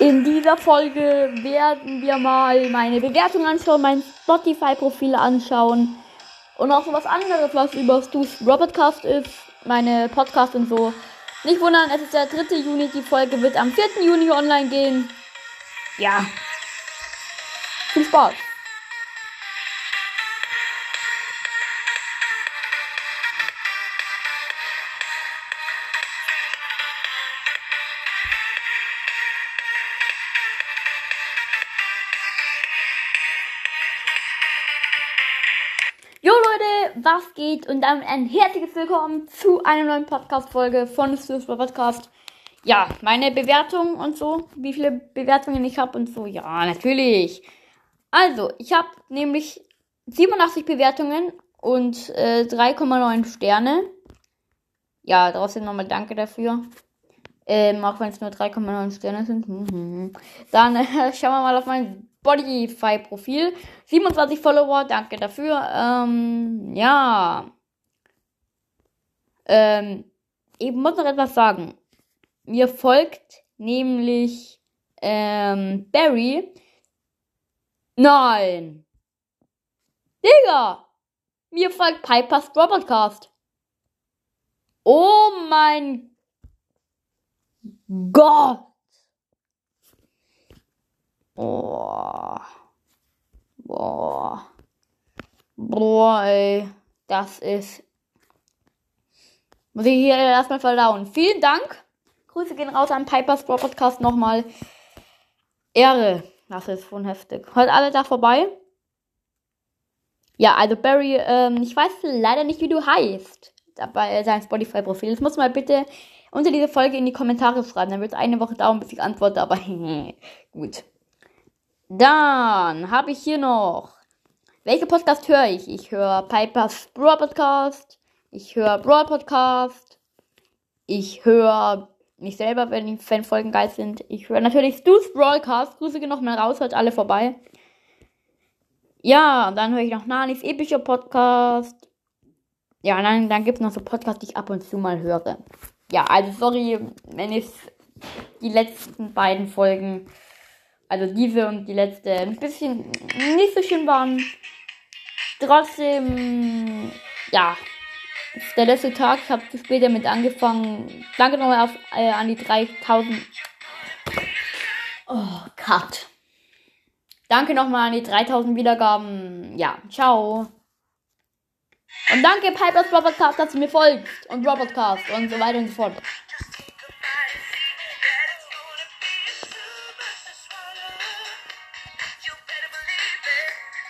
In dieser Folge werden wir mal meine Bewertung anschauen, mein Spotify-Profil anschauen und auch so was anderes, was über Stu's Robotcast ist, meine Podcast und so. Nicht wundern, es ist der 3. Juni, die Folge wird am 4. Juni online gehen. Ja. Viel Spaß. Was geht? Und damit ein herzliches Willkommen zu einer neuen Podcast-Folge von Super Podcast. Ja, meine Bewertung und so, wie viele Bewertungen ich habe und so. Ja, natürlich. Also, ich habe nämlich 87 Bewertungen und äh, 3,9 Sterne. Ja, trotzdem nochmal danke dafür. Ähm, auch wenn es nur 3,9 Sterne sind. Mhm. Dann äh, schauen wir mal auf mein Spotify-Profil. 27 Follower, danke dafür. Ähm, ja. Ähm, ich muss noch etwas sagen. Mir folgt nämlich ähm, Barry. Nein. Digga. Mir folgt Piper's Robotcast. Oh mein Gott. Boah. Boah. Boah, ey. Das ist. Muss ich hier erstmal verdauen. Vielen Dank. Grüße gehen raus an Pipers Pro Podcast nochmal. Ehre. Das ist schon heftig. Hört alle da vorbei? Ja, also Barry, ähm, ich weiß leider nicht, wie du heißt. Bei seinem Spotify-Profil. Das muss mal bitte unter diese Folge in die Kommentare schreiben. Dann wird es eine Woche dauern, bis ich antworte, aber gut. Dann habe ich hier noch. Welche Podcast höre ich? Ich höre Pipers Brawl Podcast. Ich höre Brawl Podcast. Ich höre mich selber, wenn die Fanfolgen geil sind. Ich höre natürlich Stu's Brawlcast. Grüße gehen noch mal raus, hört alle vorbei. Ja, dann höre ich noch Nanis epischer Podcast. Ja, dann, dann gibt es noch so Podcasts, die ich ab und zu mal höre. Ja, also sorry, wenn ich die letzten beiden Folgen also diese und die letzte, ein bisschen nicht so schön waren. Trotzdem, ja, der letzte Tag. Ich habe zu spät damit angefangen. Danke nochmal auf, äh, an die 3000. Oh, Cut. Danke nochmal an die 3000 Wiedergaben. Ja, ciao. Und danke Pipers Robotcast, dass du mir folgst. Und Robotcast und so weiter und so fort.